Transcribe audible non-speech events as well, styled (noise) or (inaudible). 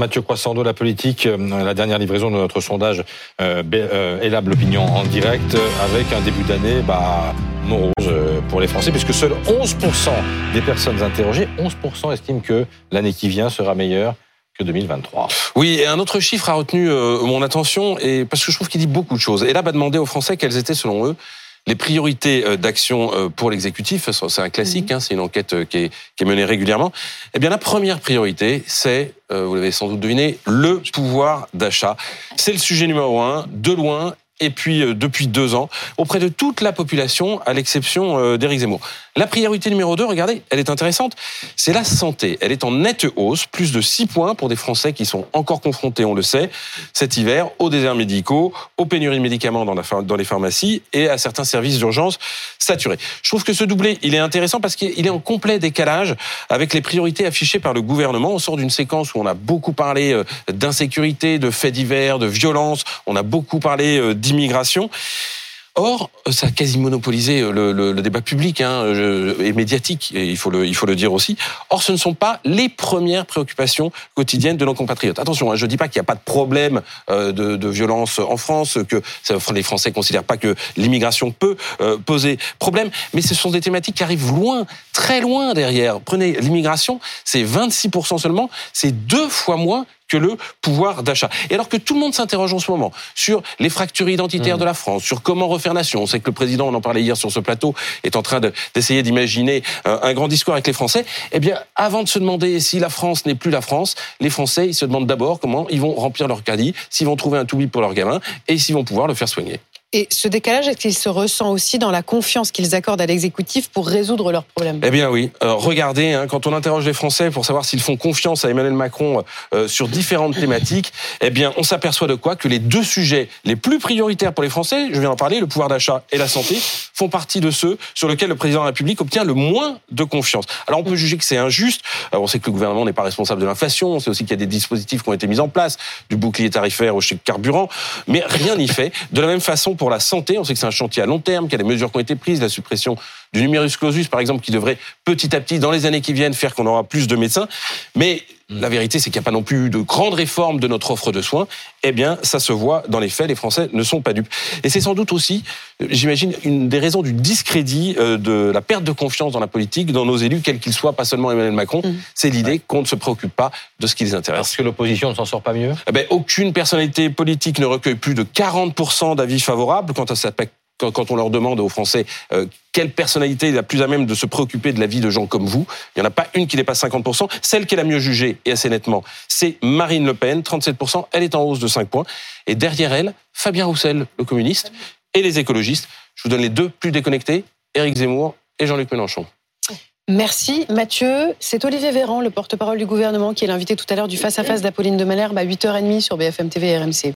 Mathieu Croissando, la politique, euh, la dernière livraison de notre sondage euh, euh l'opinion en direct avec un début d'année bah, morose euh, pour les Français puisque seuls 11% des personnes interrogées, 11% estiment que l'année qui vient sera meilleure que 2023. Oui, et un autre chiffre a retenu mon attention et parce que je trouve qu'il dit beaucoup de choses. Et là, va demander aux Français quelles étaient selon eux les priorités euh, d'action euh, pour l'exécutif, c'est un classique, mhm. hein, c'est une enquête euh, qui est, qui est, menée régulièrement. Eh bien, la première priorité, c'est, vous l'avez sans doute deviné, le pouvoir d'achat. C'est le sujet numéro un, de loin, et puis euh, depuis deux ans, auprès de toute la population, à l'exception euh, d'Éric Zemmour. La priorité numéro deux, regardez, elle est intéressante, c'est la santé. Elle est en nette hausse, plus de 6 points pour des Français qui sont encore confrontés, on le sait, cet hiver, aux déserts médicaux, aux pénuries de médicaments dans, la, dans les pharmacies et à certains services d'urgence saturés. Je trouve que ce doublé, il est intéressant parce qu'il est en complet décalage avec les priorités affichées par le gouvernement. On sort d'une séquence où on a beaucoup parlé euh, d'insécurité, de faits divers, de violence, on a beaucoup parlé d'immigration. Or, ça a quasi monopolisé euh, le, débat public hein, et médiatique, et il faut, le, dire aussi. Or, ce ne sont pas les premières préoccupations quotidiennes de nos compatriotes. Attention, hein, je ne dis pas qu'il n'y a pas de problème euh, de, violence en France, que les Français considèrent pas que l'immigration peut euh, poser problème, mais ce sont des thématiques qui arrivent loin, très loin derrière. Prenez l'immigration, c'est 26% seulement, c'est deux fois moins que le pouvoir d'achat. Et alors que tout le monde s'interroge en ce moment sur les fractures identitaires mmh. de la France, sur comment refaire nation, on sait que le président, on en parlait hier sur ce plateau, est en train d'essayer d'imaginer euh, un grand discours avec les Français. Eh bien, avant de se demander si la France n'est plus la France, les Français, ils se demandent d'abord comment ils vont remplir leur caddie, s'ils vont trouver un tout pour leur gamin et s'ils vont pouvoir le faire soigner. Et ce décalage, est-ce qu'il se ressent aussi dans la confiance qu'ils accordent à l'exécutif pour résoudre leurs problèmes? Eh bien oui. regardez, hein, quand on interroge les Français pour savoir s'ils font confiance à Emmanuel Macron euh, sur différentes thématiques, (laughs) eh bien on s'aperçoit de quoi? Que les deux sujets les plus prioritaires pour les Français, je viens d'en parler, le pouvoir d'achat et la santé, font partie de ceux sur lesquels le président de la République obtient le moins de confiance. Alors on peut juger que c'est injuste. on sait que le gouvernement n'est pas responsable de l'inflation. On sait aussi qu'il y a des dispositifs qui ont été mis en place, du bouclier tarifaire au chèque carburant, mais rien n'y fait. De la même façon pour la santé. On sait que c'est un chantier à long terme, qu'il y a des mesures qui ont été prises, la suppression du numerus clausus, par exemple, qui devrait petit à petit, dans les années qui viennent, faire qu'on aura plus de médecins. Mais la vérité, c'est qu'il n'y a pas non plus de grande réforme de notre offre de soins. Eh bien, ça se voit dans les faits. Les Français ne sont pas dupes. Et c'est sans doute aussi, j'imagine, une des raisons du discrédit, euh, de la perte de confiance dans la politique, dans nos élus, quels qu'ils soient, pas seulement Emmanuel Macron. Mmh. C'est l'idée qu'on ne se préoccupe pas de ce qui les intéresse. Parce que l'opposition ne s'en sort pas mieux? Eh bien, Aucune personnalité politique ne recueille plus de 40% d'avis favorables quand quand on leur demande aux Français euh, quelle personnalité est la plus à même de se préoccuper de la vie de gens comme vous, il n'y en a pas une qui dépasse 50%. Celle qui est la mieux jugée, et assez nettement, c'est Marine Le Pen, 37%. Elle est en hausse de 5 points. Et derrière elle, Fabien Roussel, le communiste, et les écologistes. Je vous donne les deux plus déconnectés, Éric Zemmour et Jean-Luc Mélenchon. Merci Mathieu. C'est Olivier Véran, le porte-parole du gouvernement, qui est l'invité tout à l'heure du face-à-face d'Apolline de Malherbe à 8h30 sur BFM TV et RMC.